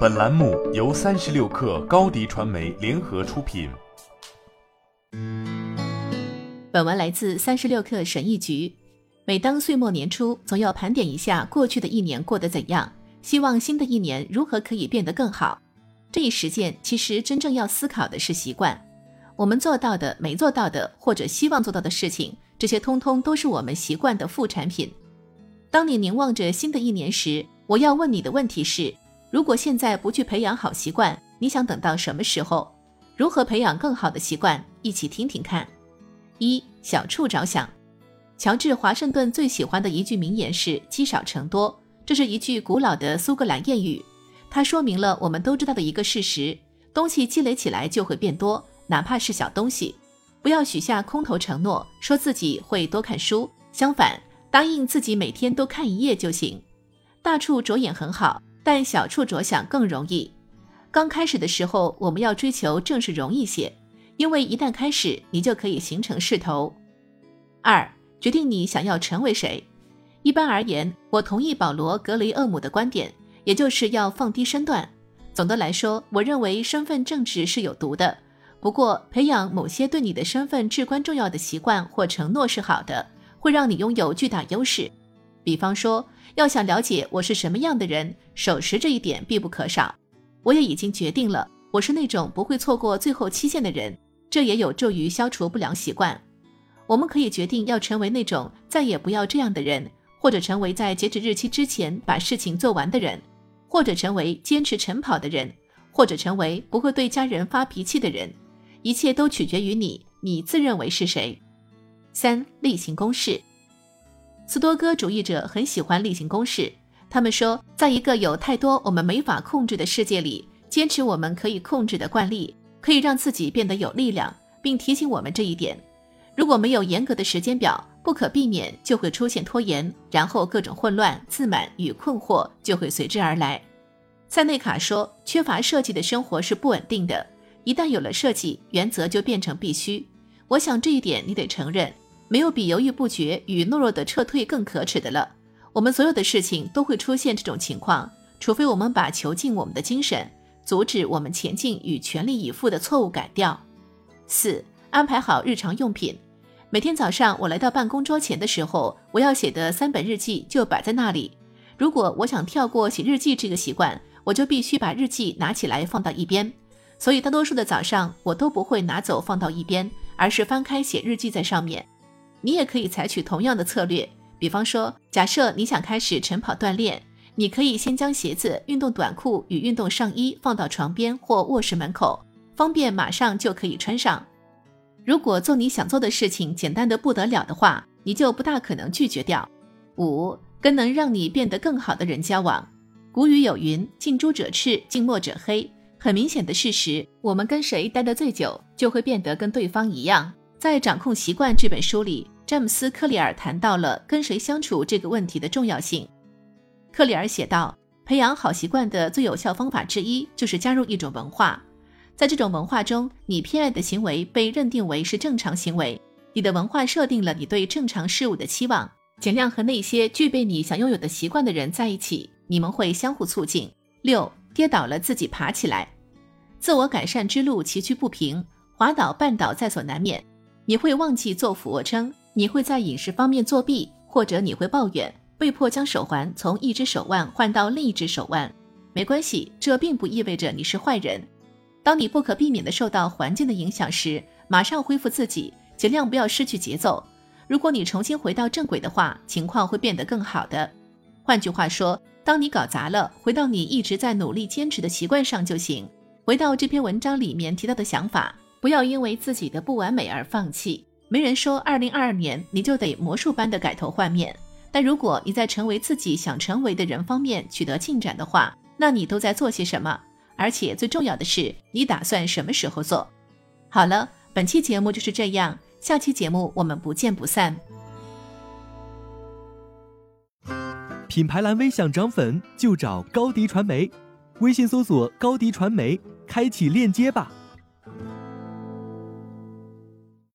本栏目由三十六氪高低传媒联合出品。本文来自三十六氪神译局。每当岁末年初，总要盘点一下过去的一年过得怎样，希望新的一年如何可以变得更好。这一实践其实真正要思考的是习惯，我们做到的、没做到的，或者希望做到的事情，这些通通都是我们习惯的副产品。当你凝望着新的一年时，我要问你的问题是：如果现在不去培养好习惯，你想等到什么时候？如何培养更好的习惯？一起听听看。一小处着想。乔治·华盛顿最喜欢的一句名言是“积少成多”，这是一句古老的苏格兰谚语。它说明了我们都知道的一个事实：东西积累起来就会变多，哪怕是小东西。不要许下空头承诺，说自己会多看书。相反，答应自己每天都看一页就行。大处着眼很好，但小处着想更容易。刚开始的时候，我们要追求正是容易些，因为一旦开始，你就可以形成势头。二。决定你想要成为谁。一般而言，我同意保罗·格雷厄姆的观点，也就是要放低身段。总的来说，我认为身份政治是有毒的。不过，培养某些对你的身份至关重要的习惯或承诺是好的，会让你拥有巨大优势。比方说，要想了解我是什么样的人，守时这一点必不可少。我也已经决定了，我是那种不会错过最后期限的人，这也有助于消除不良习惯。我们可以决定要成为那种再也不要这样的人，或者成为在截止日期之前把事情做完的人，或者成为坚持晨跑的人，或者成为不会对家人发脾气的人。一切都取决于你，你自认为是谁。三例行公事，斯多哥主义者很喜欢例行公事。他们说，在一个有太多我们没法控制的世界里，坚持我们可以控制的惯例，可以让自己变得有力量，并提醒我们这一点。如果没有严格的时间表，不可避免就会出现拖延，然后各种混乱、自满与困惑就会随之而来。塞内卡说：“缺乏设计的生活是不稳定的，一旦有了设计，原则就变成必须。”我想这一点你得承认，没有比犹豫不决与懦弱的撤退更可耻的了。我们所有的事情都会出现这种情况，除非我们把囚禁我们的精神、阻止我们前进与全力以赴的错误改掉。四。安排好日常用品。每天早上我来到办公桌前的时候，我要写的三本日记就摆在那里。如果我想跳过写日记这个习惯，我就必须把日记拿起来放到一边。所以大多数的早上我都不会拿走放到一边，而是翻开写日记在上面。你也可以采取同样的策略。比方说，假设你想开始晨跑锻炼，你可以先将鞋子、运动短裤与运动上衣放到床边或卧室门口，方便马上就可以穿上。如果做你想做的事情简单的不得了的话，你就不大可能拒绝掉。五，跟能让你变得更好的人交往。古语有云：“近朱者赤，近墨者黑。”很明显的事实，我们跟谁待得最久，就会变得跟对方一样。在《掌控习惯》这本书里，詹姆斯·克里尔谈到了跟谁相处这个问题的重要性。克里尔写道：“培养好习惯的最有效方法之一，就是加入一种文化。”在这种文化中，你偏爱的行为被认定为是正常行为。你的文化设定了你对正常事物的期望。尽量和那些具备你想拥有的习惯的人在一起，你们会相互促进。六，跌倒了自己爬起来。自我改善之路崎岖不平，滑倒绊倒在所难免。你会忘记做俯卧撑，你会在饮食方面作弊，或者你会抱怨被迫将手环从一只手腕换到另一只手腕。没关系，这并不意味着你是坏人。当你不可避免地受到环境的影响时，马上恢复自己，尽量不要失去节奏。如果你重新回到正轨的话，情况会变得更好的。换句话说，当你搞砸了，回到你一直在努力坚持的习惯上就行。回到这篇文章里面提到的想法，不要因为自己的不完美而放弃。没人说2022年你就得魔术般的改头换面，但如果你在成为自己想成为的人方面取得进展的话，那你都在做些什么？而且最重要的是，你打算什么时候做？好了，本期节目就是这样，下期节目我们不见不散。品牌蓝 V 想涨粉就找高迪传媒，微信搜索高迪传媒，开启链接吧。